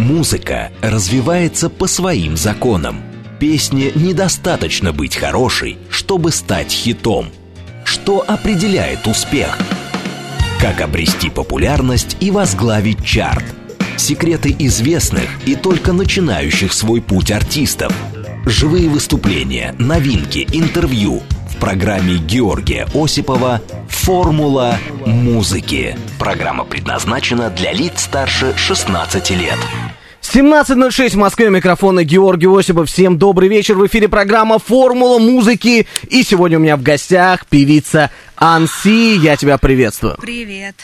Музыка развивается по своим законам. Песне недостаточно быть хорошей, чтобы стать хитом. Что определяет успех? Как обрести популярность и возглавить чарт? Секреты известных и только начинающих свой путь артистов. Живые выступления, новинки, интервью – в программе Георгия Осипова «Формула музыки». Программа предназначена для лиц старше 16 лет. 17.06 в Москве, микрофона Георгий Осипов. Всем добрый вечер. В эфире программа «Формула музыки». И сегодня у меня в гостях певица Анси, я тебя приветствую. Привет.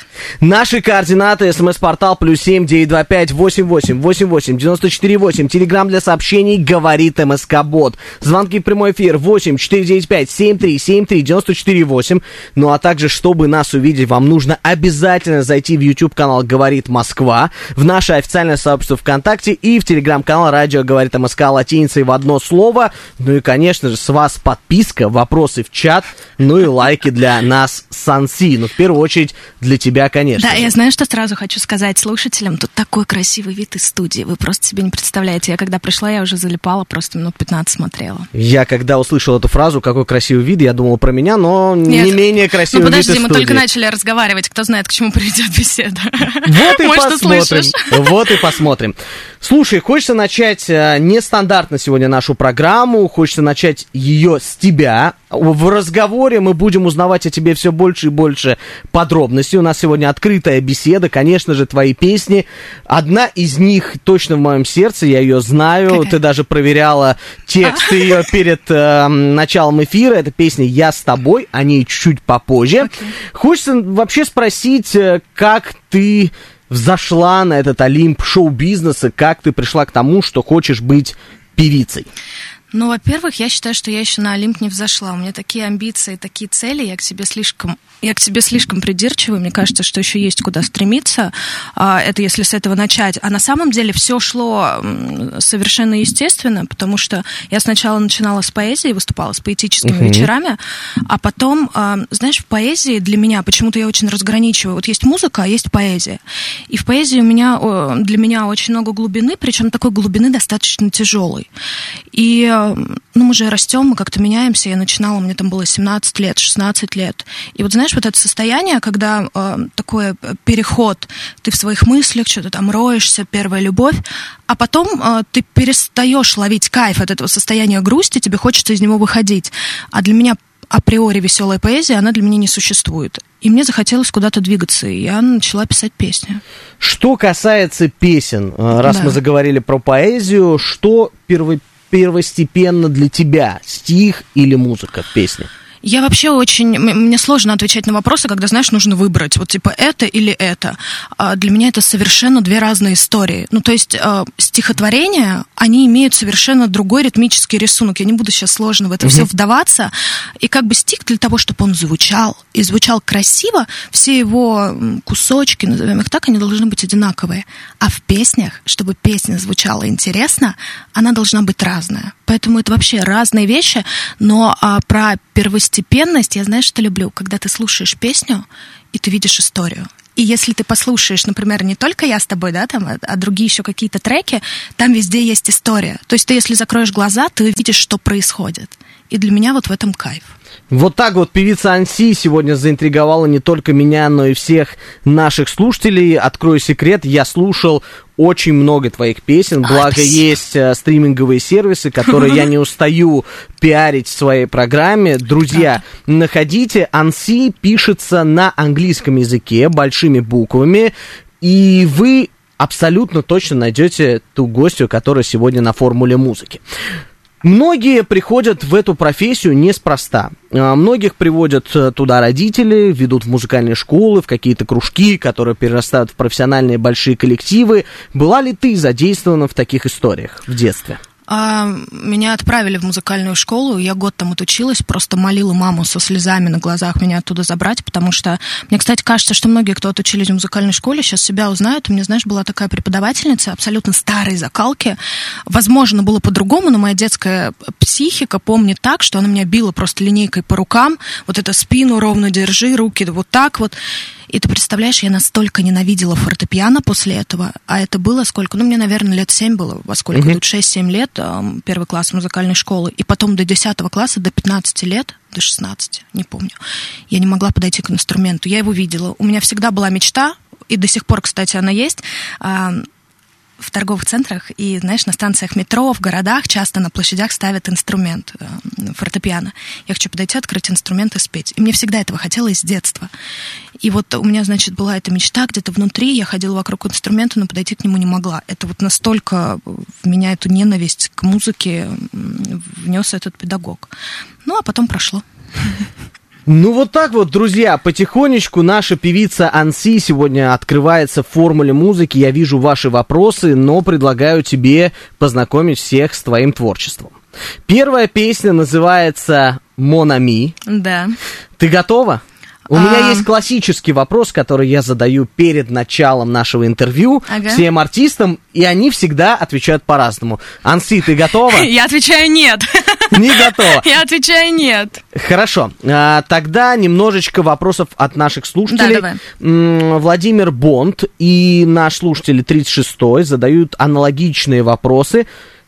Наши координаты. СМС-портал плюс семь девять два пять восемь восемь восемь восемь девяносто четыре восемь. Телеграмм для сообщений говорит МСК Бот. Звонки в прямой эфир восемь четыре девять пять семь три семь три девяносто четыре восемь. Ну а также, чтобы нас увидеть, вам нужно обязательно зайти в YouTube канал Говорит Москва, в наше официальное сообщество ВКонтакте и в телеграм-канал Радио Говорит МСК латиницей в одно слово. Ну и, конечно же, с вас подписка, вопросы в чат, ну и лайки для нас Санси. Ну, в первую очередь, для тебя, конечно. Да, я знаю, что сразу хочу сказать слушателям. Тут такой красивый вид из студии. Вы просто себе не представляете. Я когда пришла, я уже залипала, просто минут 15 смотрела. Я когда услышал эту фразу, какой красивый вид, я думал про меня, но Нет. не менее красивый ну, подожди, вид из мы студии. только начали разговаривать. Кто знает, к чему приведет беседа. Вот и Может, посмотрим. Вот и посмотрим. Слушай, хочется начать э, нестандартно сегодня нашу программу. Хочется начать ее с тебя. В разговоре мы будем узнавать о тебе все больше и больше подробностей. У нас сегодня открытая беседа, конечно же, твои песни. Одна из них точно в моем сердце, я ее знаю. Какая? Ты даже проверяла текст ее перед э, началом эфира. Это песня «Я с тобой», о ней чуть попозже. Okay. Хочется вообще спросить, э, как ты взошла на этот Олимп шоу-бизнеса, как ты пришла к тому, что хочешь быть певицей? Ну, во-первых, я считаю, что я еще на Олимп не взошла. У меня такие амбиции, такие цели, я к себе слишком я к себе слишком придирчивая, мне кажется, что еще есть куда стремиться. А, это если с этого начать. А на самом деле все шло совершенно естественно, потому что я сначала начинала с поэзии, выступала с поэтическими uh-huh. вечерами, а потом, а, знаешь, в поэзии для меня почему-то я очень разграничиваю. Вот есть музыка, а есть поэзия. И в поэзии у меня для меня очень много глубины, причем такой глубины достаточно тяжелой. И ну, мы же растем, мы как-то меняемся. Я начинала, мне там было 17 лет, 16 лет. И вот знаешь, вот это состояние, когда э, такой переход, ты в своих мыслях что-то там роешься, первая любовь, а потом э, ты перестаешь ловить кайф от этого состояния грусти, тебе хочется из него выходить. А для меня априори веселая поэзия, она для меня не существует. И мне захотелось куда-то двигаться, и я начала писать песни. Что касается песен, э, раз да. мы заговорили про поэзию, что первый первостепенно для тебя, стих или музыка в песне? Я вообще очень... Мне сложно отвечать на вопросы, когда, знаешь, нужно выбрать, вот типа это или это. А для меня это совершенно две разные истории. Ну, то есть э, стихотворения, они имеют совершенно другой ритмический рисунок. Я не буду сейчас сложно в это mm-hmm. все вдаваться. И как бы стих для того, чтобы он звучал, и звучал красиво, все его кусочки, назовем их так, они должны быть одинаковые. А в песнях, чтобы песня звучала интересно, она должна быть разная. Поэтому это вообще разные вещи, но а, про первостепенность я знаешь, что люблю, когда ты слушаешь песню и ты видишь историю. И если ты послушаешь, например, не только я с тобой, да, там, а, а другие еще какие-то треки, там везде есть история. То есть ты, если закроешь глаза, ты видишь, что происходит. И для меня вот в этом кайф. Вот так вот певица Анси сегодня заинтриговала не только меня, но и всех наших слушателей. Открою секрет, я слушал очень много твоих песен, благо Ой, есть э, стриминговые сервисы, которые я не устаю пиарить в своей программе. Друзья, находите, Анси пишется на английском языке большими буквами, и вы абсолютно точно найдете ту гостью, которая сегодня на формуле музыки. Многие приходят в эту профессию неспроста. А, многих приводят э, туда родители, ведут в музыкальные школы, в какие-то кружки, которые перерастают в профессиональные большие коллективы. Была ли ты задействована в таких историях в детстве? А, меня отправили в музыкальную школу, я год там отучилась, просто молила маму со слезами на глазах меня оттуда забрать, потому что мне, кстати, кажется, что многие, кто отучились в музыкальной школе, сейчас себя узнают. У меня, знаешь, была такая преподавательница абсолютно старой закалки. Возможно, было по-другому, но моя детская психика помнит так, что она меня била просто линейкой по рукам, вот это спину ровно держи, руки вот так вот. И ты представляешь, я настолько ненавидела фортепиано после этого, а это было сколько? Ну, мне, наверное, лет 7 было, во сколько? Тут 6-7 лет, первый класс музыкальной школы, и потом до 10 класса, до 15 лет, до 16, не помню, я не могла подойти к инструменту. Я его видела. У меня всегда была мечта, и до сих пор, кстати, она есть, в торговых центрах и, знаешь, на станциях метро, в городах часто на площадях ставят инструмент, э, фортепиано. Я хочу подойти, открыть инструмент и спеть. И мне всегда этого хотелось с детства. И вот у меня, значит, была эта мечта где-то внутри, я ходила вокруг инструмента, но подойти к нему не могла. Это вот настолько в меня эту ненависть к музыке внес этот педагог. Ну, а потом прошло. Ну вот так вот, друзья, потихонечку наша певица Анси сегодня открывается в формуле музыки. Я вижу ваши вопросы, но предлагаю тебе познакомить всех с твоим творчеством. Первая песня называется «Монами». Да. Ты готова? У а... меня есть классический вопрос, который я задаю перед началом нашего интервью ага. всем артистам, и они всегда отвечают по-разному. Анси, ты готова? Я отвечаю нет. Не готова. Я отвечаю нет. Хорошо. А, тогда немножечко вопросов от наших слушателей. Да, давай. Владимир Бонд и наш слушатель 36-й задают аналогичные вопросы.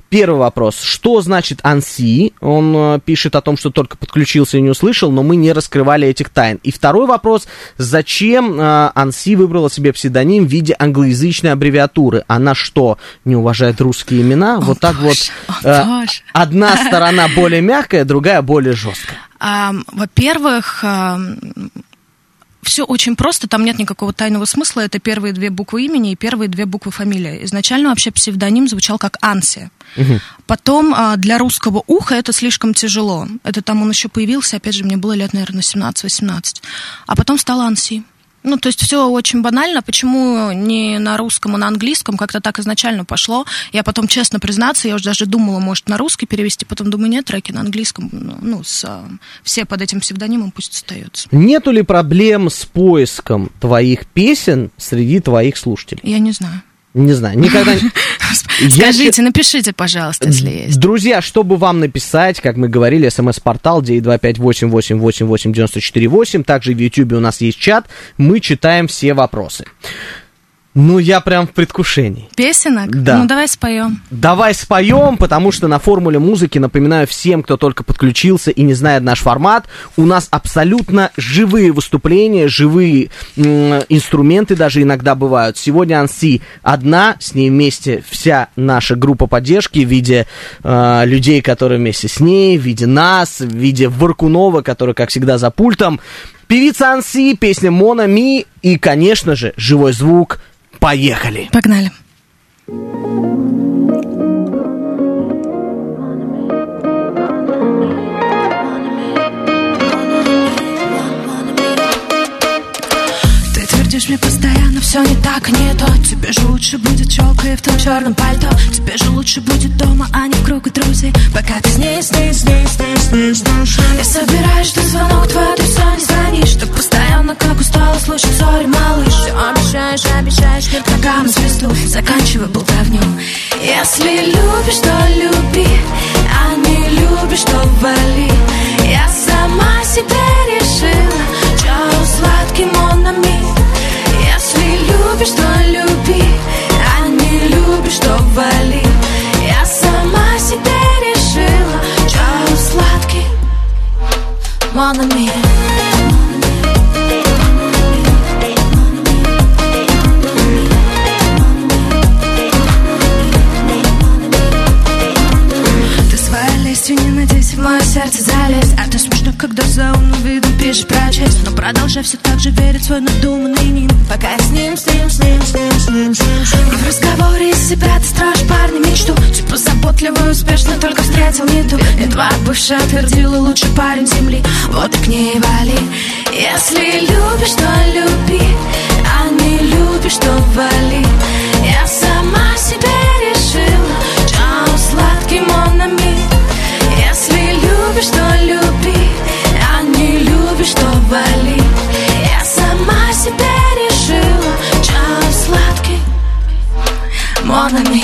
Первый вопрос. Что значит анси? Он э, пишет о том, что только подключился и не услышал, но мы не раскрывали этих тайн. И второй вопрос. Зачем э, анси выбрала себе псевдоним в виде англоязычной аббревиатуры? Она что, не уважает русские имена? О, вот так боже, вот. Э, одна сторона более мягкая, другая более жесткая. Во-первых, все очень просто, там нет никакого тайного смысла. Это первые две буквы имени и первые две буквы фамилии. Изначально вообще псевдоним звучал как Анси. Угу. Потом а, для русского уха это слишком тяжело. Это там он еще появился, опять же, мне было лет, наверное, 17-18. А потом стал Анси. Ну, то есть все очень банально. Почему не на русском, а на английском? Как-то так изначально пошло. Я потом, честно признаться, я уже даже думала, может, на русский перевести. Потом думаю, нет, треки на английском. Ну, ну с, все под этим псевдонимом пусть остаются. Нету ли проблем с поиском твоих песен среди твоих слушателей? Я не знаю. Не знаю, никогда... Скажите, напишите, пожалуйста, если есть. Друзья, чтобы вам написать, как мы говорили, смс-портал 925-8888-94-8. Также в YouTube у нас есть чат. Мы читаем все вопросы. Ну, я прям в предвкушении. Песенок? Да. Ну, давай споем. Давай споем, потому что на формуле музыки, напоминаю всем, кто только подключился и не знает наш формат, у нас абсолютно живые выступления, живые инструменты даже иногда бывают. Сегодня Анси одна, с ней вместе вся наша группа поддержки в виде э, людей, которые вместе с ней, в виде нас, в виде Варкунова, который, как всегда, за пультом. Певица Анси, песня Мона Ми и, конечно же, живой звук – Поехали! Погнали! Ты твердишь мне постоянно все не так, не то Тебе же лучше будет челка в том черном пальто. Тебе же лучше будет дома, а не в кругу друзей. Пока ты с ней, с ней, с ней, с ней, с ней, с ней Я собираюсь, что звонок твой, ты все не звонишь. Так постоянно, как устала слышать, сори, малыш. Все обещаешь, обещаешь, мир к ногам звезду. Заканчивай болтовню Если любишь, то люби А не любишь, то вали. Я сама себе решила Чао сладкий монами Если любишь, то люби А не любишь, то вали. Я сама себе решила Чао сладкий монами в мое сердце залез А ты смешно, когда за умным видом лишь прочесть Но продолжай все так же верить в свой надуманный ним Пока я с ним, с ним, с ним, с ним, с ним, с ним, с ним. И в разговоре из себя ты строишь парня мечту. Типа заботливый успешно, только встретил не ту два бывшая твердила, лучший парень земли. Вот и к ней вали. Если любишь, то люби А не любишь, то вали. Я сама себе решила Чао, сладкий мономи Если любишь, то люби любишь, что вали, Я сама себе решила. Чай сладкий, модами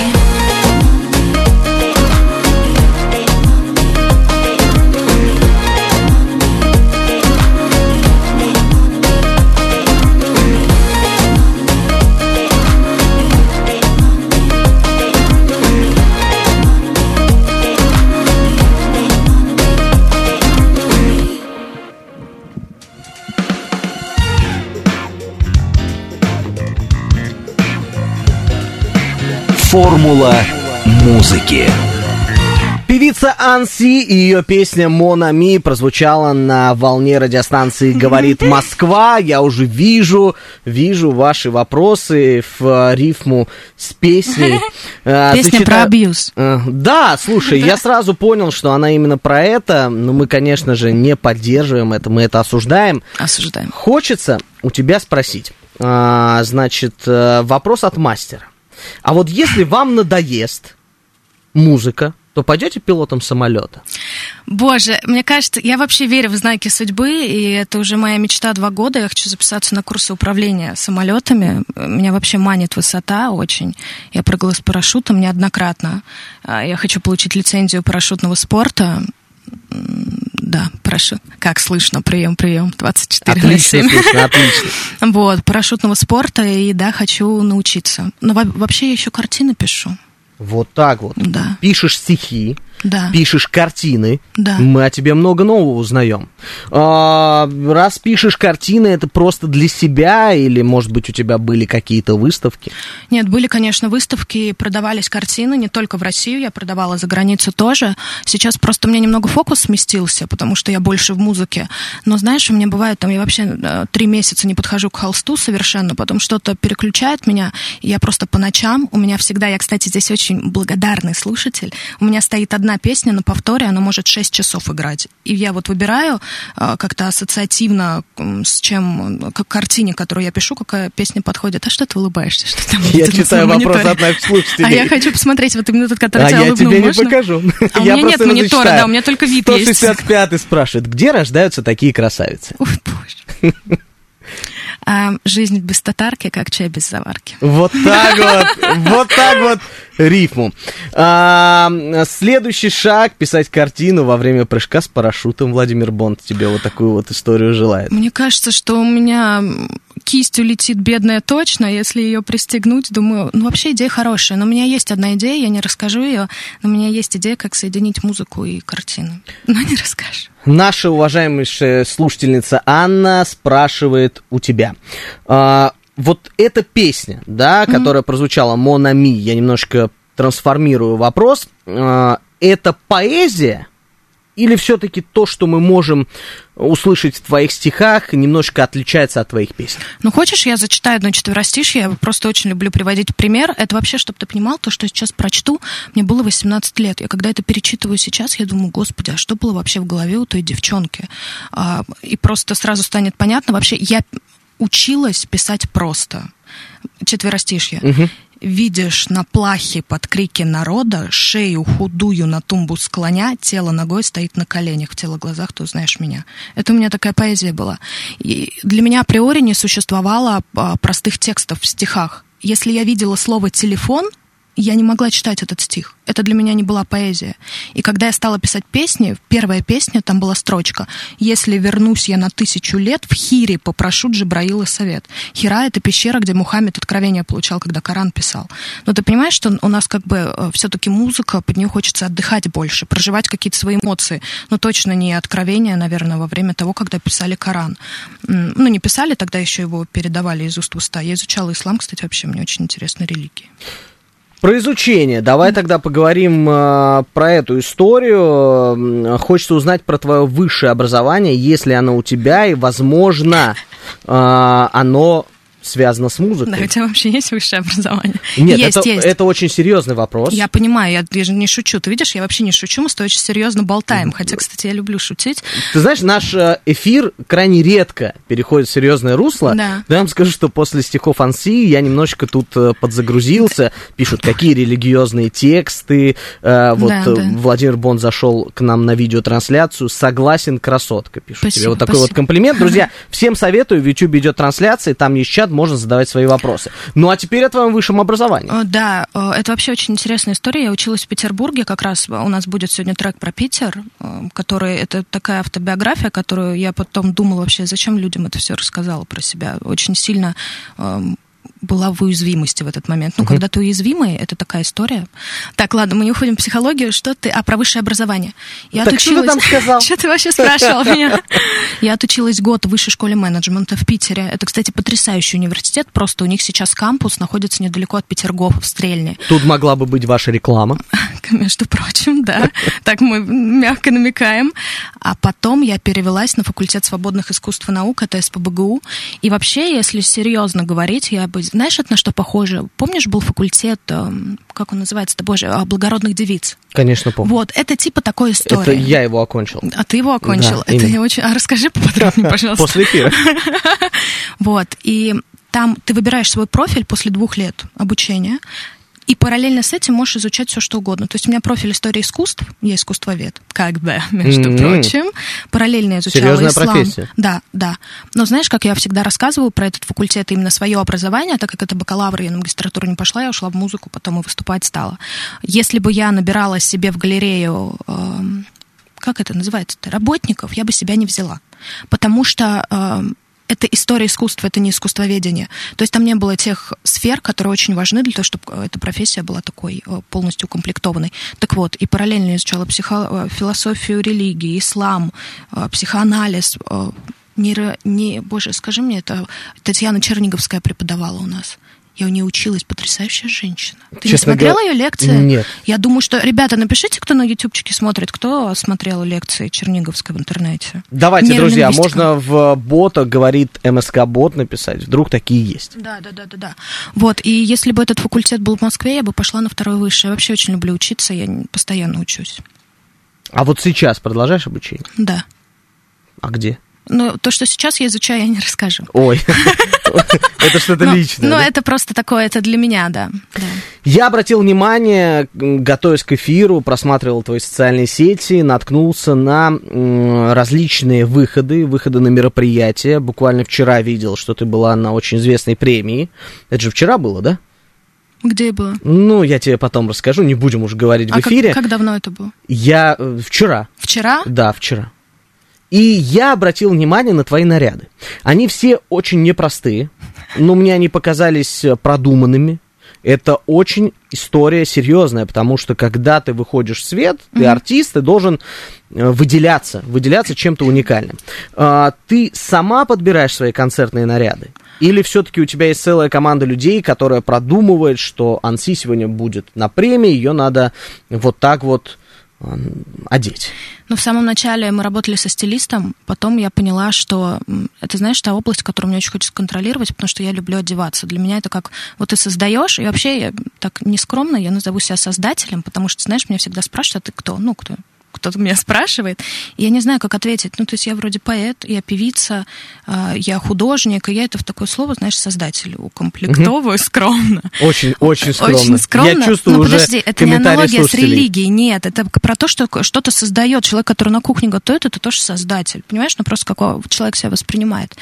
Формула музыки. Певица Анси и ее песня «Монами» прозвучала на волне радиостанции «Говорит Москва». Я уже вижу, вижу ваши вопросы в рифму с песней. А, песня Зачита... про абьюз. Э, да, слушай, я сразу понял, что она именно про это, но мы, конечно же, не поддерживаем это, мы это осуждаем. Осуждаем. Хочется у тебя спросить, а, значит, э, вопрос от мастера. А вот если вам надоест музыка, то пойдете пилотом самолета? Боже, мне кажется, я вообще верю в знаки судьбы, и это уже моя мечта два года. Я хочу записаться на курсы управления самолетами. Меня вообще манит высота очень. Я прыгала с парашютом неоднократно. А, я хочу получить лицензию парашютного спорта. Да, прошу. Как слышно, прием, прием, 24 отлично, на 7. Слышно, отлично. Вот, парашютного спорта, и да, хочу научиться. Но вообще я еще картины пишу. Вот так вот. Да. Пишешь стихи, да. пишешь картины, да. мы о тебе много нового узнаем. А, раз пишешь картины, это просто для себя или, может быть, у тебя были какие-то выставки? Нет, были, конечно, выставки, продавались картины не только в Россию, я продавала за границу тоже. Сейчас просто у меня немного фокус сместился, потому что я больше в музыке. Но знаешь, у меня бывает, там я вообще э, три месяца не подхожу к холсту совершенно, потом что-то переключает меня, и я просто по ночам, у меня всегда, я, кстати, здесь очень благодарный слушатель, у меня стоит одна одна песня на повторе, она может 6 часов играть. И я вот выбираю а, как-то ассоциативно с чем, к картине, которую я пишу, какая песня подходит. А что ты улыбаешься? Что там я читаю вопрос от наших слушателей. А я хочу посмотреть вот именно тот, который а тебя я тебе не покажу. А у меня нет монитора, да, у меня только вид есть. 165 спрашивает, где рождаются такие красавицы? Ой, боже. А, жизнь без татарки, как чай без заварки. Вот так вот, вот так вот рифму. А, следующий шаг писать картину во время прыжка с парашютом. Владимир Бонд тебе вот такую вот историю желает. Мне кажется, что у меня кисть улетит бедная точно, если ее пристегнуть, думаю, ну вообще идея хорошая, но у меня есть одна идея, я не расскажу ее, но у меня есть идея, как соединить музыку и картину. Но не расскажу. Наша уважаемая слушательница Анна спрашивает у тебя. А, вот эта песня, да, mm-hmm. которая прозвучала Монами, я немножко трансформирую вопрос. А, это поэзия? Или все-таки то, что мы можем услышать в твоих стихах, немножко отличается от твоих песен? Ну, хочешь, я зачитаю одно четверостишье, я просто очень люблю приводить пример. Это вообще, чтобы ты понимал, то, что я сейчас прочту, мне было 18 лет. Я когда это перечитываю сейчас, я думаю, господи, а что было вообще в голове у той девчонки? А, и просто сразу станет понятно, вообще, я училась писать просто. Четверостишье. Угу видишь на плахе под крики народа, шею худую на тумбу склоня, тело ногой стоит на коленях, в тело глазах ты узнаешь меня. Это у меня такая поэзия была. И для меня априори не существовало а, простых текстов в стихах. Если я видела слово «телефон», я не могла читать этот стих. Это для меня не была поэзия. И когда я стала писать песни, первая песня, там была строчка «Если вернусь я на тысячу лет, в Хире попрошу Джибраила совет». Хира — это пещера, где Мухаммед откровение получал, когда Коран писал. Но ты понимаешь, что у нас как бы э, все-таки музыка, под нее хочется отдыхать больше, проживать какие-то свои эмоции. Но точно не откровение, наверное, во время того, когда писали Коран. Ну, не писали, тогда еще его передавали из уст в уста. Я изучала ислам, кстати, вообще мне очень интересна религия. Про изучение. Давай тогда поговорим э, про эту историю. Хочется узнать про твое высшее образование, если оно у тебя, и, возможно, э, оно связано с музыкой. Да, у тебя вообще есть высшее образование? Нет, есть, это, есть. это очень серьезный вопрос. Я понимаю, я, я же не шучу. Ты видишь, я вообще не шучу, мы с тобой очень серьезно болтаем. Хотя, кстати, я люблю шутить. Ты знаешь, наш э, эфир крайне редко переходит в серьезное русло. Да. Да, я вам скажу, что после стихов Анси я немножечко тут э, подзагрузился. Пишут, какие религиозные тексты. Э, вот да, да. Владимир Бон зашел к нам на видеотрансляцию. Согласен, красотка, пишут спасибо, тебе. Вот такой спасибо. вот комплимент. Друзья, всем советую, в YouTube идет трансляция, там есть чат, можно задавать свои вопросы. Ну а теперь о твоем высшем образовании. Да, это вообще очень интересная история. Я училась в Петербурге, как раз у нас будет сегодня трек про Питер, который это такая автобиография, которую я потом думала вообще, зачем людям это все рассказала про себя. Очень сильно была в уязвимости в этот момент. Ну, uh-huh. когда ты уязвимый, это такая история. Так, ладно, мы не уходим в психологию. Что ты... А, про высшее образование. Я так отучилась... что ты там сказал? Что ты вообще спрашивал меня? Я отучилась год в высшей школе менеджмента в Питере. Это, кстати, потрясающий университет. Просто у них сейчас кампус находится недалеко от Петергофа, в Стрельне. Тут могла бы быть ваша реклама. Между прочим, да. Так мы мягко намекаем. А потом я перевелась на факультет свободных искусств и наук, это СПБГУ. И вообще, если серьезно говорить, я бы знаешь, это на что похоже? Помнишь, был факультет, эм, как он называется, да боже, а, благородных девиц? Конечно, помню. Вот, это типа такой история. Это я его окончил. А ты его окончил? Да, это я очень... А расскажи поподробнее, пожалуйста. После эфира. Вот, и там ты выбираешь свой профиль после двух лет обучения, и параллельно с этим можешь изучать все, что угодно. То есть у меня профиль истории искусств, я искусствовед, как бы, между mm-hmm. прочим. Параллельно изучала Серьезная ислам. профессия. Да, да. Но знаешь, как я всегда рассказываю про этот факультет, именно свое образование, так как это бакалавр, я на магистратуру не пошла, я ушла в музыку, потом и выступать стала. Если бы я набирала себе в галерею, э, как это называется-то, работников, я бы себя не взяла. Потому что э, это история искусства, это не искусствоведение. То есть там не было тех сфер, которые очень важны для того, чтобы эта профессия была такой э, полностью укомплектованной. Так вот, и параллельно изучала психо... Э, философию религии, ислам, э, психоанализ, нейро... не... Боже, скажи мне, это Татьяна Черниговская преподавала у нас. Я у нее училась, потрясающая женщина. Ты Честно не смотрела говоря, ее лекции? Нет. Я думаю, что... Ребята, напишите, кто на ютубчике смотрит, кто смотрел лекции Черниговской в интернете. Давайте, друзья, можно в бота, говорит МСК-бот написать. Вдруг такие есть. Да, да, да, да, да. Вот, и если бы этот факультет был в Москве, я бы пошла на второй высший. Я вообще очень люблю учиться, я постоянно учусь. А вот сейчас продолжаешь обучение? Да. А где? Ну, то, что сейчас я изучаю, я не расскажу. Ой, это что-то личное. Ну, это просто такое, это для меня, да. Я обратил внимание, готовясь к эфиру, просматривал твои социальные сети, наткнулся на различные выходы, выходы на мероприятия. Буквально вчера видел, что ты была на очень известной премии. Это же вчера было, да? Где было? Ну, я тебе потом расскажу, не будем уже говорить а в эфире. Как, как давно это было? Я э, вчера. Вчера? Да, вчера. И я обратил внимание на твои наряды. Они все очень непростые, но мне они показались э, продуманными. Это очень история серьезная, потому что когда ты выходишь в свет, ты mm-hmm. артист, ты должен э, выделяться, выделяться чем-то уникальным. А, ты сама подбираешь свои концертные наряды? Или все-таки у тебя есть целая команда людей, которая продумывает, что Анси сегодня будет на премии, ее надо вот так вот одеть? Ну, в самом начале мы работали со стилистом, потом я поняла, что это, знаешь, та область, которую мне очень хочется контролировать, потому что я люблю одеваться. Для меня это как вот ты создаешь, и вообще я так нескромно, я назову себя создателем, потому что, знаешь, меня всегда спрашивают, а ты кто? Ну, кто? Кто-то меня спрашивает, и я не знаю, как ответить. Ну, то есть я вроде поэт, я певица, а, я художник, и я это в такое слово, знаешь, создатель укомплектовываю скромно. Очень, очень скромно. Очень скромно. Я чувствую Но уже подожди, это не аналогия с религией, нет, это про то, что что-то создает. Человек, который на кухне готовит, это тоже создатель, понимаешь? Ну, просто какого человек себя воспринимает.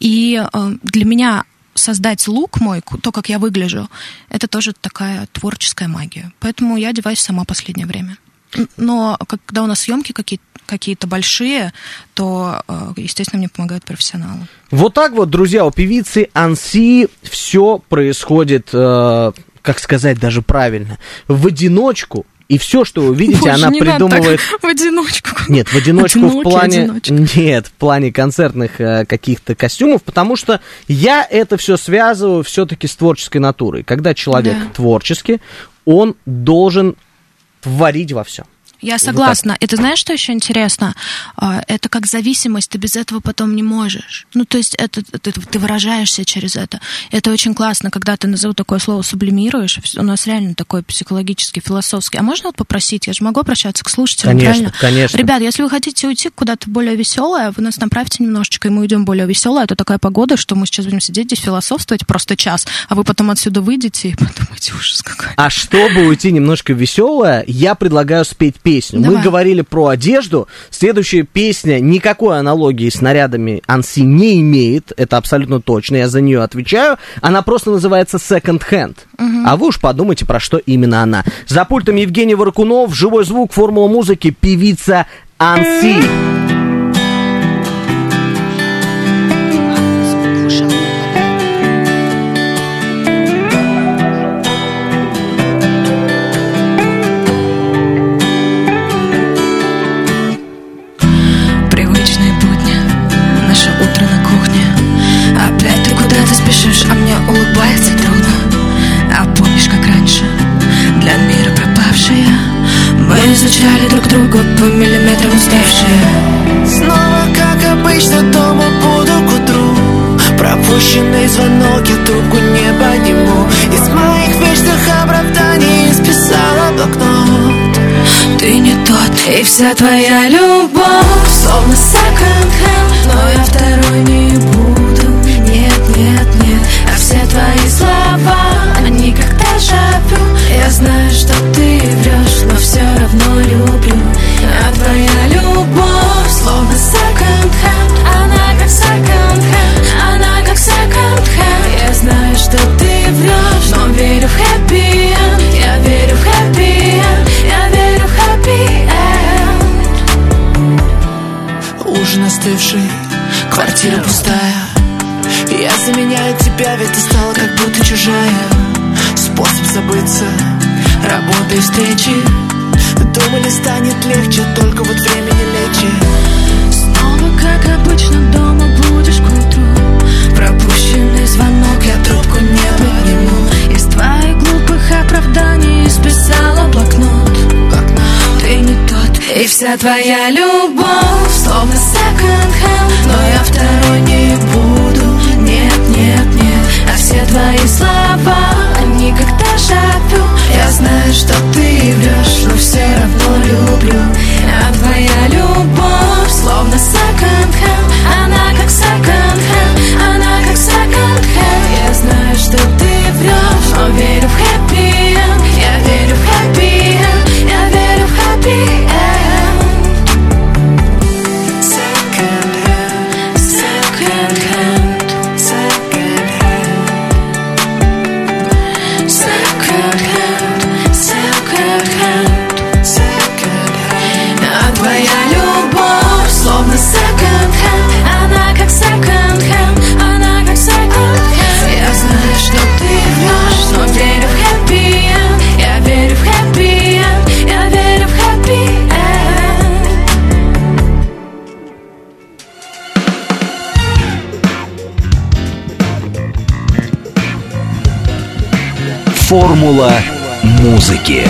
И э, для меня создать лук мой, то, как я выгляжу, это тоже такая творческая магия. Поэтому я одеваюсь сама последнее время. Но когда у нас съемки какие-то какие-то большие, то, э, естественно, мне помогают профессионалы. Вот так вот, друзья, у певицы Анси все происходит, э, как сказать даже правильно, в одиночку. И все, что вы видите, Боже, она придумывает... В одиночку. Нет, в одиночку Одинокий, в плане... Одиночка. Нет, в плане концертных э, каких-то костюмов, потому что я это все связываю все-таки с творческой натурой. Когда человек да. творческий, он должен творить во всем. Я согласна. Ты знаешь, что еще интересно? А, это как зависимость, ты без этого потом не можешь. Ну, то есть это, ты, ты выражаешься через это. Это очень классно, когда ты назову такое слово сублимируешь. У нас реально такой психологический, философский. А можно вот попросить? Я же могу обращаться к слушателям, конечно, правильно? Конечно, Ребят, если вы хотите уйти куда-то более веселое, вы нас направьте немножечко, и мы уйдем более веселое. Это такая погода, что мы сейчас будем сидеть здесь философствовать просто час, а вы потом отсюда выйдете и подумаете, ужас какой. А чтобы уйти немножко веселое, я предлагаю спеть песню песню. Давай. Мы говорили про одежду. Следующая песня никакой аналогии с нарядами Анси не имеет. Это абсолютно точно. Я за нее отвечаю. Она просто называется Second Hand. Угу. А вы уж подумайте, про что именно она. За пультом Евгений Воркунов, живой звук, формула музыки, певица Анси. Вся твоя любовь квартира пустая. Я заменяю тебя, ведь ты стала как будто чужая. Способ забыться, работа и встречи. Думали, станет легче, только вот время не лечит Снова, как обычно, дома будешь к утру. Пропущенный вся твоя любовь Словно second hand, но я второй не буду. Нет, нет, нет, а все твои слова Они как дежавю Я знаю, что ты врешь, но все равно люблю. А твоя любовь словно second hand Она как second hand, она как second hand Я знаю, что ты врешь, но верю в happy Формула музыки.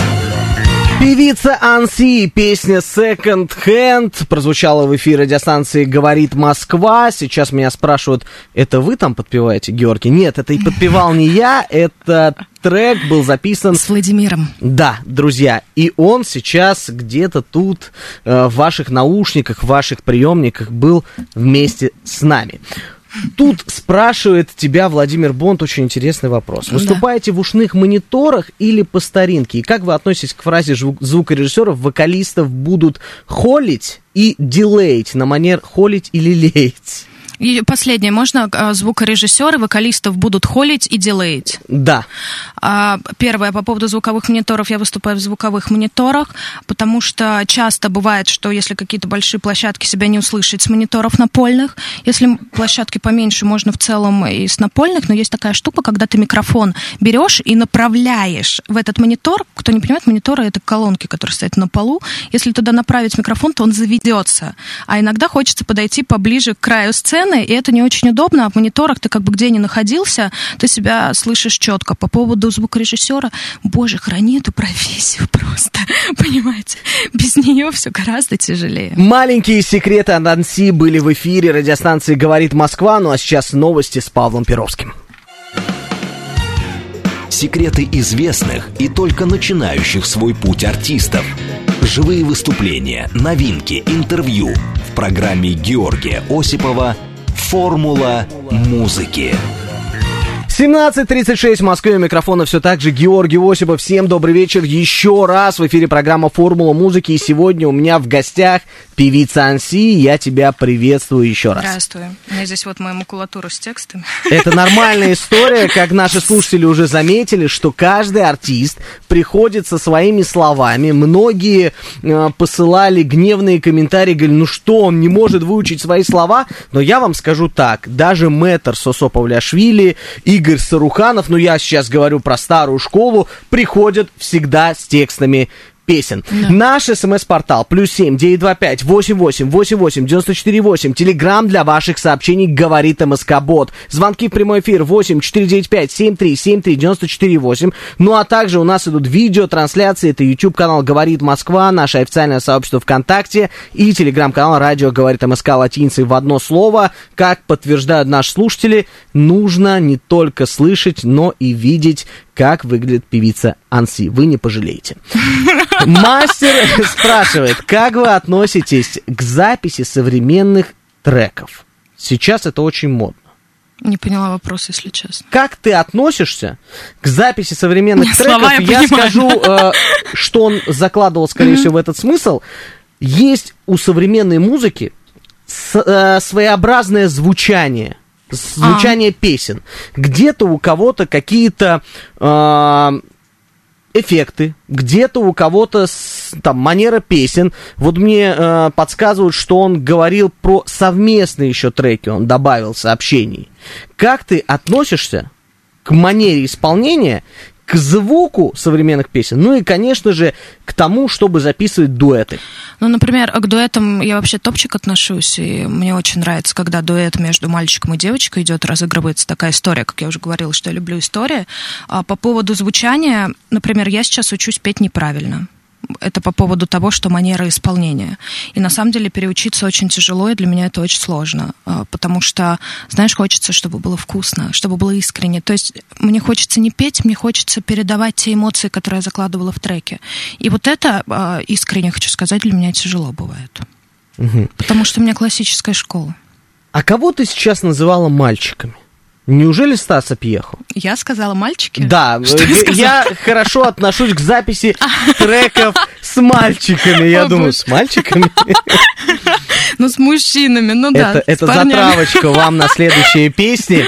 Певица Анси, песня Second Hand прозвучала в эфире радиостанции «Говорит Москва». Сейчас меня спрашивают, это вы там подпеваете, Георгий? Нет, это и подпевал не я, это трек был записан... С Владимиром. Да, друзья, и он сейчас где-то тут э, в ваших наушниках, в ваших приемниках был вместе с нами. Тут спрашивает тебя Владимир Бонд очень интересный вопрос. Выступаете да. в ушных мониторах или по старинке? И как вы относитесь к фразе звукорежиссеров, вокалистов будут холить и дилеить на манер холить или леять? И последнее, можно а, звукорежиссеры, вокалистов будут холить и делеить? Да. А, первое, по поводу звуковых мониторов, я выступаю в звуковых мониторах, потому что часто бывает, что если какие-то большие площадки себя не услышать с мониторов напольных, если площадки поменьше, можно в целом и с напольных, но есть такая штука, когда ты микрофон берешь и направляешь в этот монитор, кто не понимает, мониторы это колонки, которые стоят на полу, если туда направить микрофон, то он заведется, а иногда хочется подойти поближе к краю сцены, сцены, и это не очень удобно, а в мониторах ты как бы где ни находился, ты себя слышишь четко. По поводу звукорежиссера, боже, храни эту профессию просто, понимаете? Без нее все гораздо тяжелее. Маленькие секреты Ананси были в эфире радиостанции «Говорит Москва», ну а сейчас новости с Павлом Перовским. Секреты известных и только начинающих свой путь артистов. Живые выступления, новинки, интервью в программе Георгия Осипова «Формула музыки». 17.36 в Москве. У микрофона все так же Георгий Осипов. Всем добрый вечер еще раз. В эфире программа «Формула музыки». И сегодня у меня в гостях певица Анси. Я тебя приветствую еще раз. Здравствуй. У меня здесь вот моя макулатура с текстами. Это нормальная история, как наши слушатели уже заметили, что каждый артист приходит со своими словами. Многие э, посылали гневные комментарии, говорили, ну что, он не может выучить свои слова. Но я вам скажу так, даже мэтр Сосо Павляшвили и Игорь Саруханов, ну я сейчас говорю про старую школу, приходят всегда с текстами песен. Да. Наш смс-портал плюс семь девять два пять восемь восемь восемь восемь девяносто четыре восемь. Телеграмм для ваших сообщений говорит МСК Бот. Звонки в прямой эфир восемь четыре девять пять семь три семь три девяносто четыре восемь. Ну а также у нас идут видео трансляции. Это YouTube канал Говорит Москва, наше официальное сообщество ВКонтакте и телеграм-канал Радио Говорит МСК латиницей в одно слово. Как подтверждают наши слушатели, нужно не только слышать, но и видеть как выглядит певица Анси. Вы не пожалеете. Мастер спрашивает, как вы относитесь к записи современных треков? Сейчас это очень модно. Не поняла вопрос, если честно. Как ты относишься к записи современных Нет, треков? я, я скажу, э, что он закладывал, скорее всего, в этот смысл. Есть у современной музыки с, э, своеобразное звучание – звучание а. песен. Где-то у кого-то какие-то э, эффекты, где-то у кого-то там манера песен. Вот мне э, подсказывают, что он говорил про совместные еще треки, он добавил сообщений. Как ты относишься к манере исполнения к звуку современных песен, ну и, конечно же, к тому, чтобы записывать дуэты. Ну, например, к дуэтам я вообще топчик отношусь, и мне очень нравится, когда дуэт между мальчиком и девочкой идет, разыгрывается такая история, как я уже говорила, что я люблю истории. А по поводу звучания, например, я сейчас учусь петь неправильно это по поводу того, что манера исполнения. И на самом деле переучиться очень тяжело, и для меня это очень сложно, а, потому что, знаешь, хочется, чтобы было вкусно, чтобы было искренне. То есть мне хочется не петь, мне хочется передавать те эмоции, которые я закладывала в треке. И вот это, а, искренне хочу сказать, для меня тяжело бывает. Угу. Потому что у меня классическая школа. А кого ты сейчас называла мальчиками? Неужели Стас Пьехо? Я сказала мальчики? Да, Что я хорошо отношусь к записи треков с мальчиками. Я думаю, с мальчиками? Ну, с мужчинами, ну да. Это затравочка вам на следующие песни.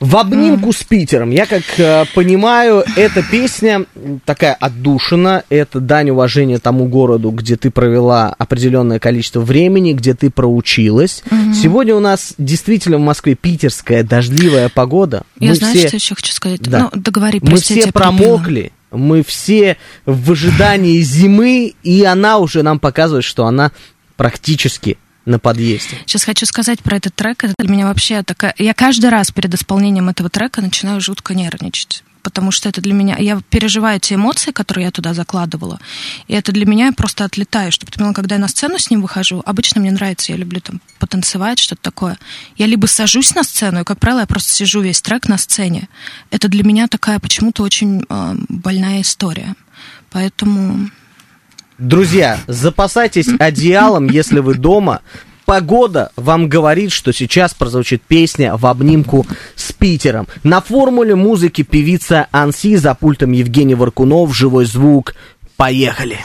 В обнимку с Питером. Я как э, понимаю, эта песня такая отдушина. Это дань уважения тому городу, где ты провела определенное количество времени, где ты проучилась. Угу. Сегодня у нас действительно в Москве питерская дождливая погода. Я Мы знаю, все... что еще хочу сказать. Да. Ну, договори, Мы все промокли. Мы все в ожидании зимы, и она уже нам показывает, что она практически на подъезде. Сейчас хочу сказать про этот трек. Это для меня вообще такая... Я каждый раз перед исполнением этого трека начинаю жутко нервничать потому что это для меня... Я переживаю те эмоции, которые я туда закладывала, и это для меня просто отлетаю, чтобы ты поняла, когда я на сцену с ним выхожу, обычно мне нравится, я люблю там потанцевать, что-то такое. Я либо сажусь на сцену, и, как правило, я просто сижу весь трек на сцене. Это для меня такая почему-то очень э, больная история. Поэтому Друзья, запасайтесь одеялом, если вы дома. Погода вам говорит, что сейчас прозвучит песня в обнимку с Питером. На формуле музыки певица Анси за пультом Евгений Варкунов, живой звук. Поехали!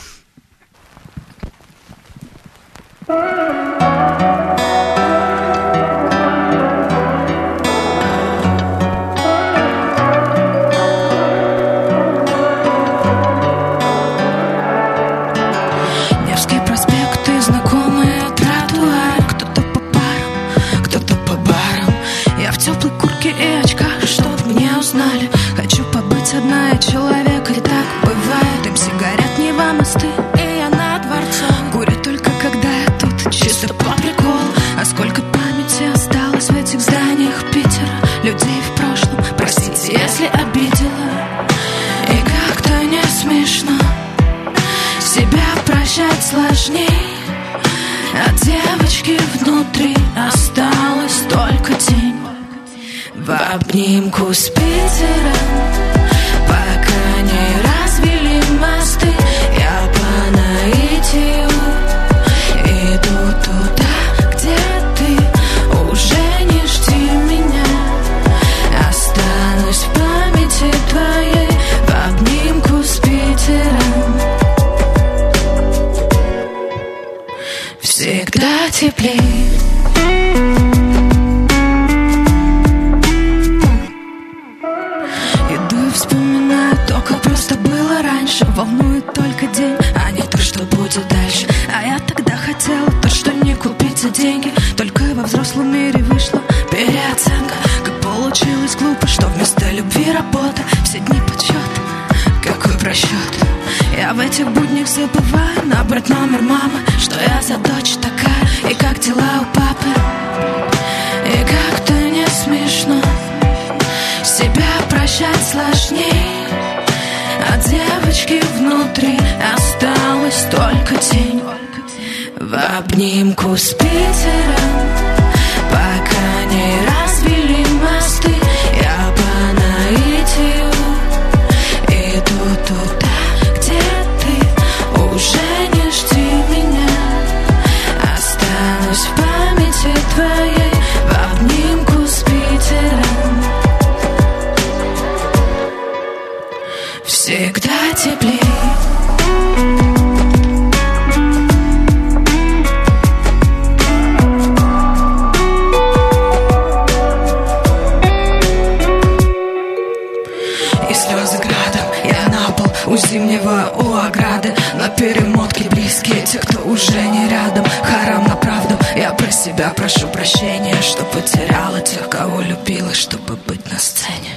Я тогда хотела то, что не купить за деньги. Только во взрослом мире вышла переоценка. Как получилось глупо, что вместо любви работа. Все дни подсчет, какой просчет. Я в этих буднях забываю набрать номер мамы Что я за дочь такая, и как дела у папы? И как-то не смешно. Себя прощать сложней А девочки внутри В обнимку с Питером Пока не развели Я про себя прошу прощения Что потеряла тех, кого любила Чтобы быть на сцене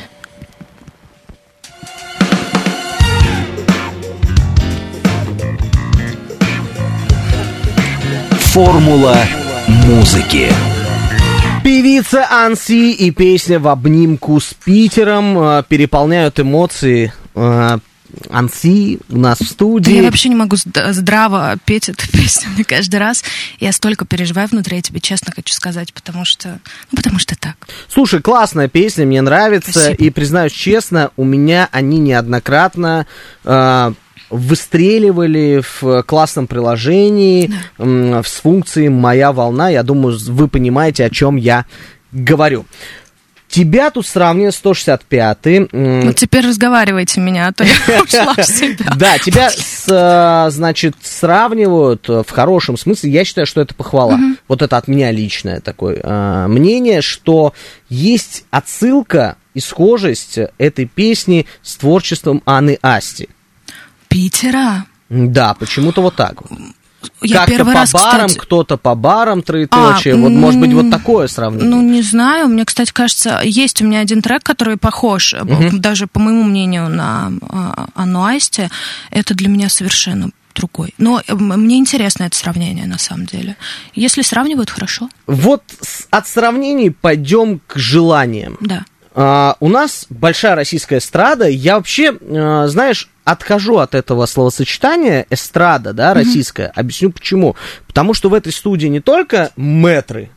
Формула музыки. Певица Анси и песня в обнимку с Питером э, переполняют эмоции. Э, Анси у нас в студии. Я вообще не могу зд- здраво петь эту песню мне каждый раз. Я столько переживаю внутри, я тебе честно хочу сказать, потому что... Ну, потому что так. Слушай, классная песня, мне нравится. Спасибо. И признаюсь честно, у меня они неоднократно э, выстреливали в классном приложении м, с функцией «Моя волна». Я думаю, вы понимаете, о чем я говорю. Тебя тут сравнивают 165-й. м, Вот теперь разговаривайте меня, а то я ушла в себя. Да, тебя, э, значит, сравнивают в хорошем смысле. Я считаю, что это похвала. Вот это от меня личное такое э, мнение, что есть отсылка и схожесть этой песни с творчеством Анны Асти. Питера. Да, почему-то вот так. Я Как-то первый по раз, барам, кстати, кто-то по барам, троеточие. А, вот, может быть, вот такое сравнение. Ну, не знаю. Мне, кстати, кажется, есть у меня один трек, который похож, э, даже по моему мнению, на а, Анну Асти. Это для меня совершенно другой. Но э, мне интересно это сравнение, на самом деле. Если сравнивают, хорошо. Вот от сравнений пойдем к желаниям. Да. А, у нас большая российская эстрада. Я вообще, а, знаешь, отхожу от этого словосочетания эстрада, да, российская. Объясню почему. Потому что в этой студии не только мэтры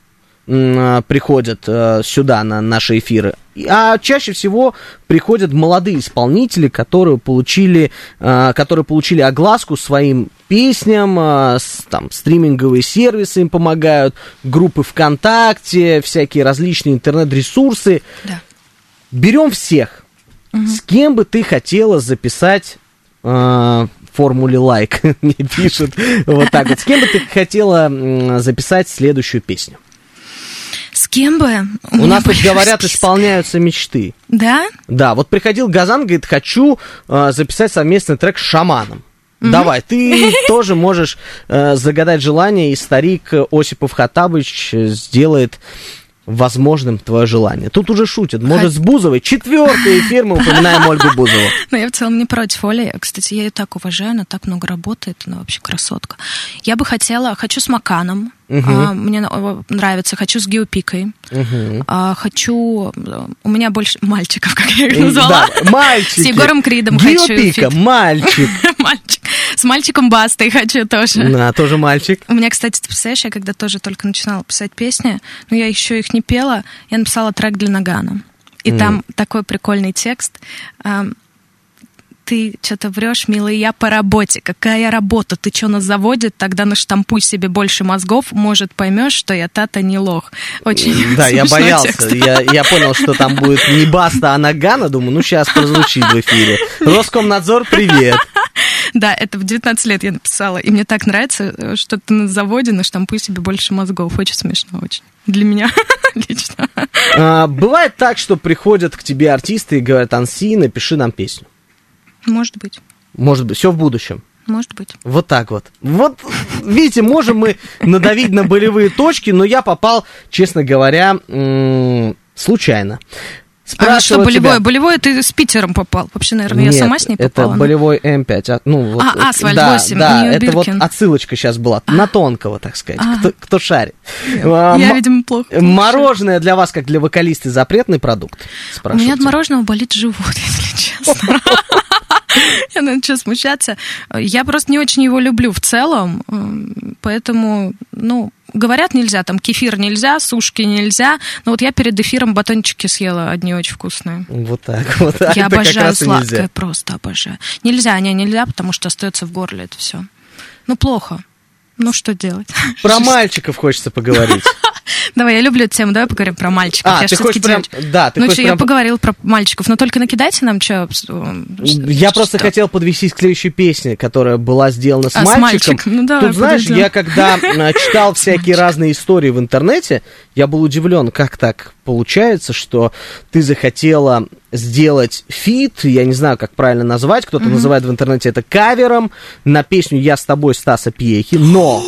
м, а, приходят а, сюда на наши эфиры, а чаще всего приходят молодые исполнители, которые получили, а, которые получили огласку своим песням, с- там, стриминговые сервисы им помогают, группы ВКонтакте, всякие различные интернет-ресурсы. Да. Берем всех. С кем бы ты хотела записать э, формуле лайк? Мне пишут вот так вот. С кем бы ты хотела записать следующую песню? С кем бы? У меня нас тут говорят, списки. исполняются мечты. Да? Да, вот приходил Газан, говорит, хочу э, записать совместный трек с шаманом. Давай, ты тоже можешь э, загадать желание, и старик Осипов Хатабыч э, сделает возможным твое желание. Тут уже шутят. Может, с Бузовой. Четвертый эфир мы упоминаем Ольгу Бузову. Но я в целом не против Оли. Кстати, я ее так уважаю, она так много работает, она вообще красотка. Я бы хотела, хочу с Маканом, а, мне нравится, хочу с Геопикой, а, хочу, э, у меня больше мальчиков, как я их назвала. Да, мальчики. С Егором Кридом хочу. Геопика, мальчик. Мальчик. С мальчиком Бастой хочу тоже. Да, тоже мальчик. У меня, кстати, ты представляешь, я когда тоже только начинала писать песни, но я еще их не пела, я написала трек для Нагана. И там такой прикольный текст. Ты что-то врешь, милый, я по работе. Какая работа? Ты что, на заводе? Тогда наштампуй себе больше мозгов, может, поймешь, что я тата не лох. Очень Да, я боялся. текст. Я, я понял, что там будет не Баста, а Нагана. Думаю, ну сейчас прозвучит в эфире. Роскомнадзор, привет. Да, это в 19 лет я написала. И мне так нравится, э, что ты на заводе наштампуй себе больше мозгов. Очень смешно, очень. Для меня лично. А, бывает так, что приходят к тебе артисты и говорят, Анси, напиши нам песню. Может быть, Может быть, все в будущем. может быть. Вот так вот. Вот, видите, можем мы надавить на болевые точки, но я попал, честно говоря, случайно. А что, болевое? тебя- Болевое ты с Питером попал. Вообще, наверное, я Нет, сама с ней это попала. но- болевой М5. а, ну, вот, А, Асфальт да, 8, Да, это вот Биркин. отсылочка сейчас была. На тонкого, так сказать. А. Кто, кто шарит. А, Я, видимо, плохо. Мороженое для вас, как для вокалиста, запретный продукт? У меня от мороженого болит живот, если честно. Я начну смущаться. Я просто не очень его люблю в целом, поэтому, ну, говорят, нельзя, там, кефир нельзя, сушки нельзя, но вот я перед эфиром батончики съела одни очень вкусные. Вот так вот. А Я обожаю сладкое, просто обожаю. Нельзя, не, нельзя, потому что остается в горле это все. Ну, плохо. Ну, что делать? Про мальчиков хочется поговорить. Давай, я люблю эту тему, давай поговорим про мальчиков. А, я ты хочешь прям... девочка. Да, ты ну хочешь что, я прям... поговорил про мальчиков, но только накидайте нам что. Я просто хотел подвести к следующей песне, которая была сделана с А, с мальчиком. мальчиком. Ну, давай, Тут, знаешь, я когда э, читал всякие разные истории в интернете, я был удивлен, как так получается, что ты захотела сделать фит, я не знаю, как правильно назвать, кто-то называет в интернете это кавером на песню «Я с тобой» Стаса Пьехи, но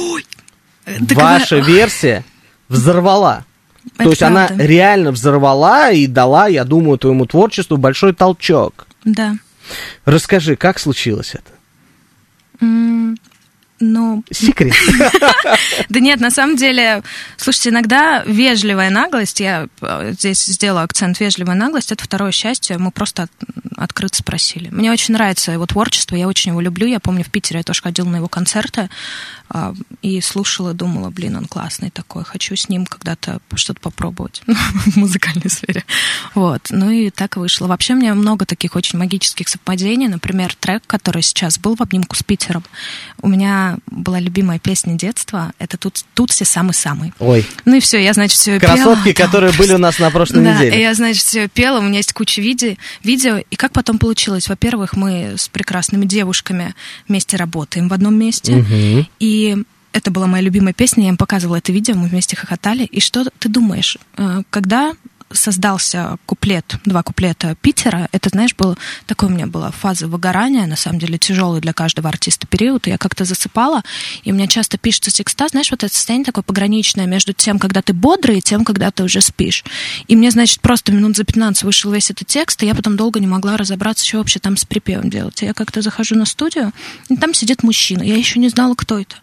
Так ваша вы- версия взорвала. Это То есть она правда. реально взорвала и дала, я думаю, твоему творчеству большой толчок. Да. Расскажи, как случилось это? Ну, Секрет. да нет, на самом деле, слушайте, иногда вежливая наглость, я э, здесь сделаю акцент вежливая наглость, это второе счастье, мы просто от- открыто спросили. Мне очень нравится его творчество, я очень его люблю, я помню, в Питере я тоже ходила на его концерты и слушала, думала, блин, он классный такой, хочу с ним когда-то что-то попробовать в музыкальной сфере. Вот, ну и так вышло. Вообще, у меня много таких очень магических совпадений, например, трек, который сейчас был в обнимку с Питером, у меня была любимая песня детства, это тут, тут все самый-самый. Ой, Ну и все, я, значит, все красотки, которые были у нас на прошлой да, неделе. я, значит, все пела, у меня есть куча видео, видео. И как потом получилось? Во-первых, мы с прекрасными девушками вместе работаем в одном месте. Мгм. И это была моя любимая песня, я им показывала это видео, мы вместе хохотали. И что ты думаешь, э, когда создался куплет, два куплета Питера, это, знаешь, был такой у меня была фаза выгорания, на самом деле тяжелый для каждого артиста период, и я как-то засыпала, и у меня часто пишется текста, знаешь, вот это состояние такое пограничное между тем, когда ты бодрый, и тем, когда ты уже спишь. И мне, значит, просто минут за 15 вышел весь этот текст, и я потом долго не могла разобраться, что вообще там с припевом делать. И я как-то захожу на студию, и там сидит мужчина, я еще не знала, кто это.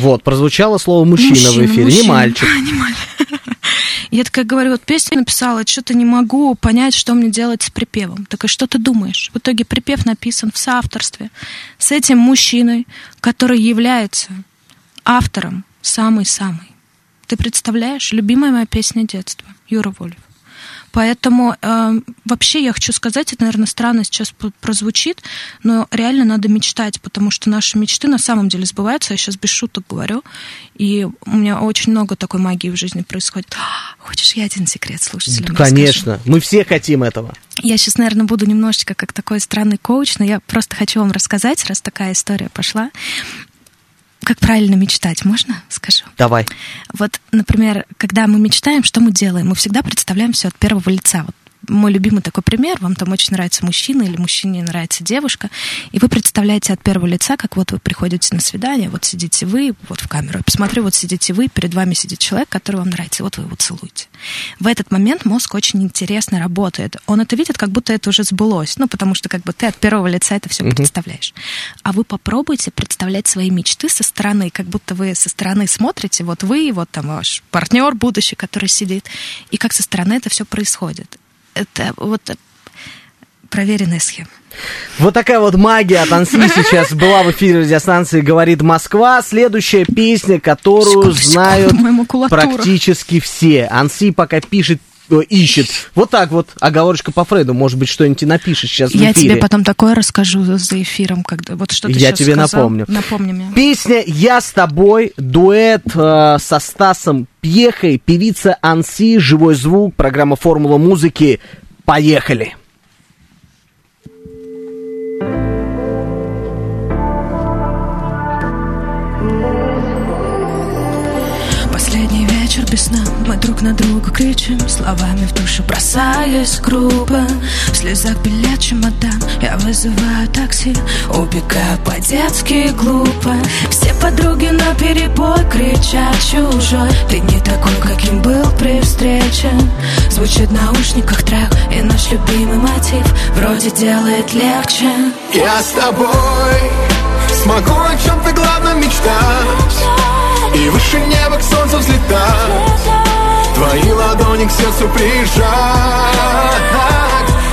Вот, прозвучало слово мужчина, в Мужчина, эфире, не мужчина. мальчик. Не мальчик. Я такая говорю, вот песню написала, что-то не могу понять, что мне делать с припевом. Так и что ты думаешь? В итоге припев написан в соавторстве с этим мужчиной, который является автором самый-самый. Ты представляешь? Любимая моя песня детства. Юра Вольф. Поэтому э, вообще я хочу сказать, это, наверное, странно сейчас прозвучит, но реально надо мечтать, потому что наши мечты на самом деле сбываются. Я сейчас без шуток говорю. И у меня очень много такой магии в жизни происходит. Хочешь, я один секрет слушателям расскажу? Конечно, мы все хотим этого. Я сейчас, наверное, буду немножечко как такой странный коуч, но я просто хочу вам рассказать, раз такая история пошла. Как правильно мечтать, можно скажу? Давай. Вот, например, когда мы мечтаем, что мы делаем? Мы всегда представляем все от первого лица. Вот мой любимый такой пример, вам там очень нравится мужчина или мужчине нравится девушка, и вы представляете от первого лица, как вот вы приходите на свидание, вот сидите вы, вот в камеру, я посмотрю, вот сидите вы, перед вами сидит человек, который вам нравится, и вот вы его целуете. В этот момент мозг очень интересно работает. Он это видит, как будто это уже сбылось, ну, потому что как бы ты от первого лица это все представляешь. А вы попробуйте представлять свои мечты со стороны, как будто вы со стороны смотрите, вот вы, вот там ваш партнер будущий, который сидит, и как со стороны это все происходит это вот проверенная схема. Вот такая вот магия от Анси сейчас была в эфире радиостанции «Говорит Москва». Следующая песня, которую Секунду, знают практически все. Анси пока пишет ищет. Вот так вот, оговорочка по Фрейду, может быть, что-нибудь и напишешь сейчас Я тебе потом такое расскажу за- эфиром, когда вот что ты Я сейчас тебе сказал. напомню. Напомни мне. Песня «Я с тобой», дуэт э, со Стасом Пьехой, певица Анси, живой звук, программа «Формула музыки». Поехали! Друг на друга кричим Словами в душу бросаясь грубо. В слезах билет чемодан Я вызываю такси. Убегаю по-детски глупо. Все подруги на перебой Кричат чужой. Ты не такой, каким был при встрече. Звучит в наушниках трек И наш любимый мотив. Вроде делает легче. Я с тобой смогу о чем-то главном мечтать. И выше неба к солнцу взлетать Твои ладони к сердцу прижать.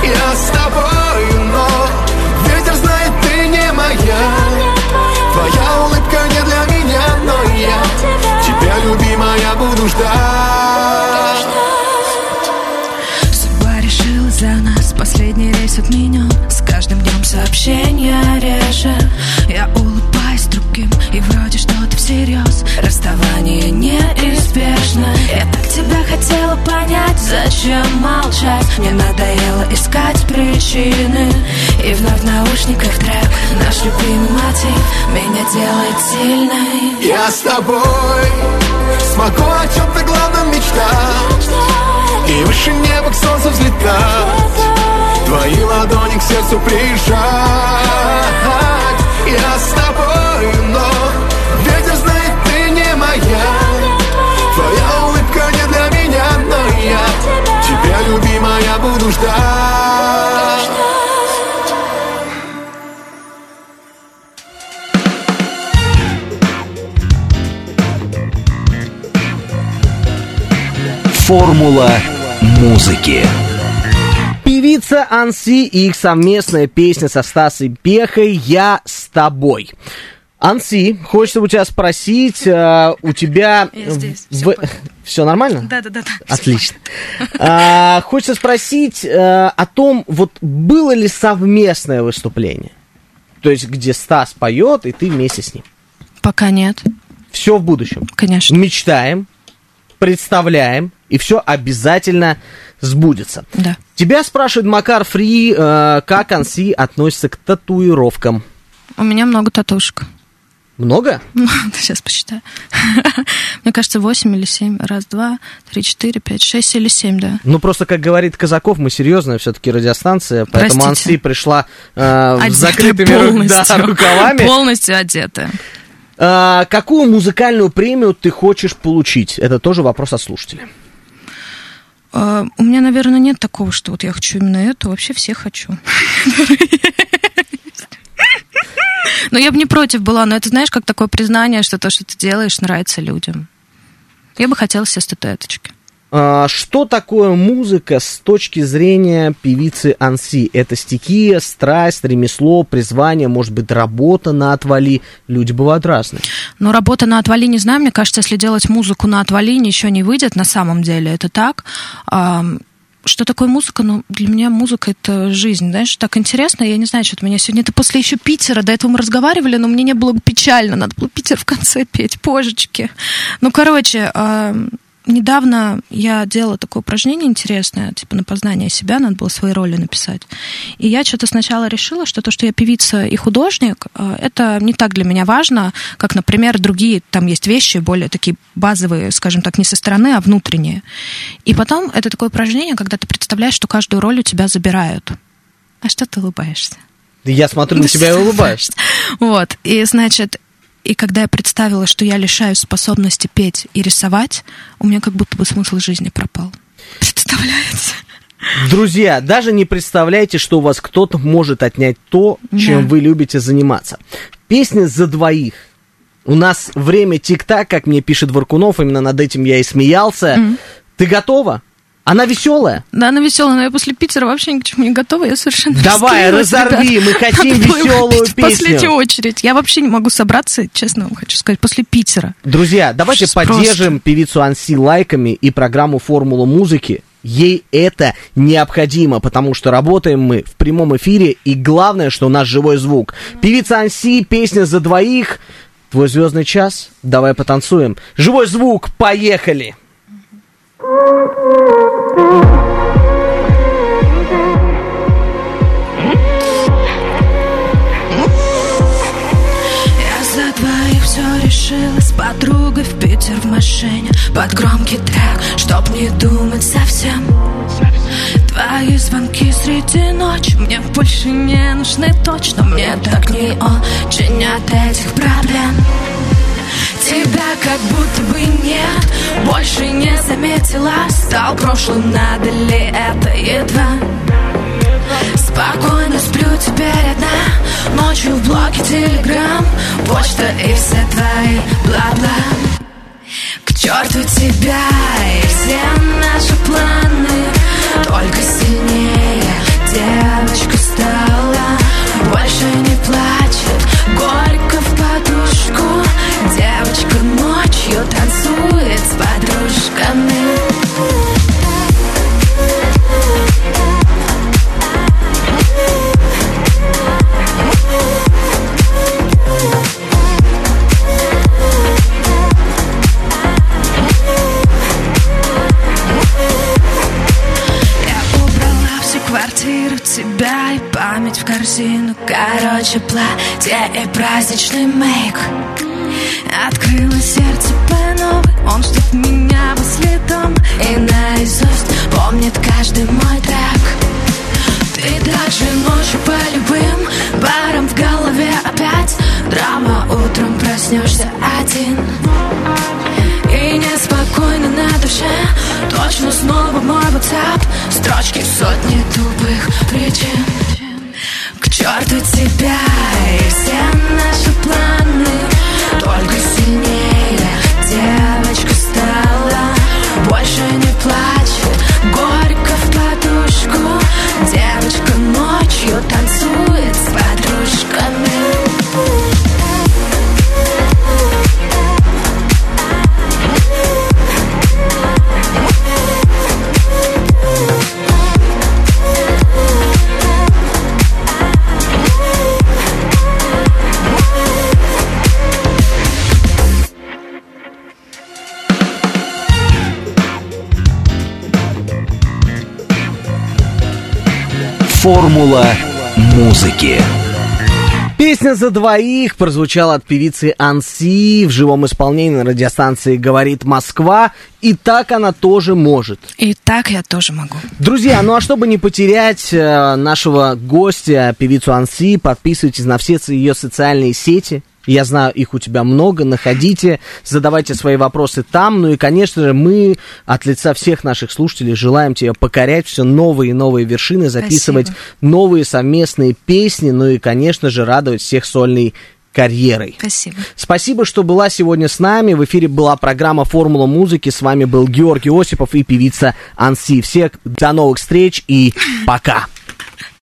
Я с тобой, понять Зачем молчать? Мне надоело искать причины. И вновь в наушниках трек Наш любимый мотив. Меня делает сильной. Я с тобой смогу о чем-то главном мечтать. И выше неба к солнцу взлетать. Твои ладони к сердцу прижать. Я с тобой, но ветер знает, ты не моя любимая, буду ждать Формула музыки. Певица Анси и их совместная песня со Стасой Пехой «Я с тобой». Анси, хочется у тебя спросить, э, у тебя... Я здесь, всё Все нормально? Да, да, да, да. Отлично. А, хочется спросить э, о том, вот было ли совместное выступление? То есть, где Стас поет, и ты вместе с ним. Пока нет, Все в будущем. конечно. Мечтаем, представляем, и все обязательно сбудется. Да. Тебя спрашивает Макар Фри, э, как Анси относится к татуировкам. У меня много татушек. Много? Ну, Сейчас посчитаю. Мне кажется, 8 или 7. Раз, два, три, четыре, пять, шесть или семь, да. Ну, просто, как говорит Казаков, мы серьезная все-таки радиостанция, поэтому Простите. Анси пришла э, с Одетая закрытыми ру- да, полностью. рукавами. Полностью одетая. А, какую музыкальную премию ты хочешь получить? Это тоже вопрос от слушателя. А, У меня, наверное, нет такого, что вот я хочу именно эту. Вообще все хочу. Но я бы не против была, но это, знаешь, как такое признание, что то, что ты делаешь, нравится людям. Я бы хотела себе статуэточки. А, что такое музыка с точки зрения певицы Анси? Это стихия, страсть, ремесло, призвание, может быть, работа на отвали. Люди бывают разные. Но работа на отвали не знаю. Мне кажется, если делать музыку на отвали, ничего не выйдет на самом деле. Это так. Что такое музыка? Ну, для меня музыка — это жизнь. Знаешь, так интересно. Я не знаю, что-то меня сегодня... Это после еще Питера. До этого мы разговаривали, но мне не было печально. Надо было Питер в конце петь. Божечки. Ну, короче, недавно я делала такое упражнение интересное, типа на познание себя, надо было свои роли написать. И я что-то сначала решила, что то, что я певица и художник, э, это не так для меня важно, как, например, другие, там есть вещи более такие базовые, скажем так, не со стороны, а внутренние. И потом это такое упражнение, когда ты представляешь, что каждую роль у тебя забирают. А что ты улыбаешься? Я смотрю на тебя и улыбаюсь. Вот, и, значит, и когда я представила, что я лишаюсь способности петь и рисовать, у меня как будто бы смысл жизни пропал. Представляете? Друзья, даже не представляете, что у вас кто-то может отнять то, чем Да. вы любите заниматься. Песня за двоих. У нас время тик-так, как мне пишет Варкунов, именно над этим я и смеялся. Ты готова? Она веселая. Да, она веселая, но я после Питера вообще ни к чему не готова, я совершенно Давай, разорви, ребят. мы хотим веселую петь В последнюю песню. очередь. Я вообще не могу собраться, честно вам хочу сказать, после Питера. Друзья, давайте Ужас поддержим певицу Анси лайками и программу «Формула музыки». Ей это необходимо, потому что работаем мы в прямом эфире, и главное, что у нас живой звук. Певица Анси, песня за двоих. Твой звездный час, давай потанцуем. Живой звук, поехали! Подругой в Питер в машине Под громкий трек, чтоб не думать совсем. Твои звонки среди ночи Мне больше не нужны точно Мне так не очень от этих проблем Тебя как будто бы нет. Больше не заметила. Стал прошлым, надо ли это едва? Спокойно сплю теперь одна. Ночью в блоке телеграм. Почта и все твои бла-бла. К черту тебя и все наши планы. Только сильнее девочка стала корзину. Короче, платье и праздничный мейк. Открыла сердце по Он ждет меня возле дома И наизусть помнит каждый мой трек. Ты также ночью по любым барам в голове опять. Драма, утром проснешься один. И неспокойно на душе. Точно снова мой WhatsApp. Строчки сотни тупых причин тебя Формула музыки. Песня за двоих прозвучала от певицы Анси в живом исполнении на радиостанции «Говорит Москва». И так она тоже может. И так я тоже могу. Друзья, ну а чтобы не потерять э, нашего гостя, певицу Анси, подписывайтесь на все ее социальные сети. Я знаю, их у тебя много. Находите, задавайте свои вопросы там. Ну и, конечно же, мы от лица всех наших слушателей желаем тебе покорять все новые и новые вершины, записывать Спасибо. новые совместные песни, ну и, конечно же, радовать всех сольной карьерой. Спасибо. Спасибо, что была сегодня с нами. В эфире была программа «Формула музыки». С вами был Георгий Осипов и певица Анси. Всех до новых встреч и пока.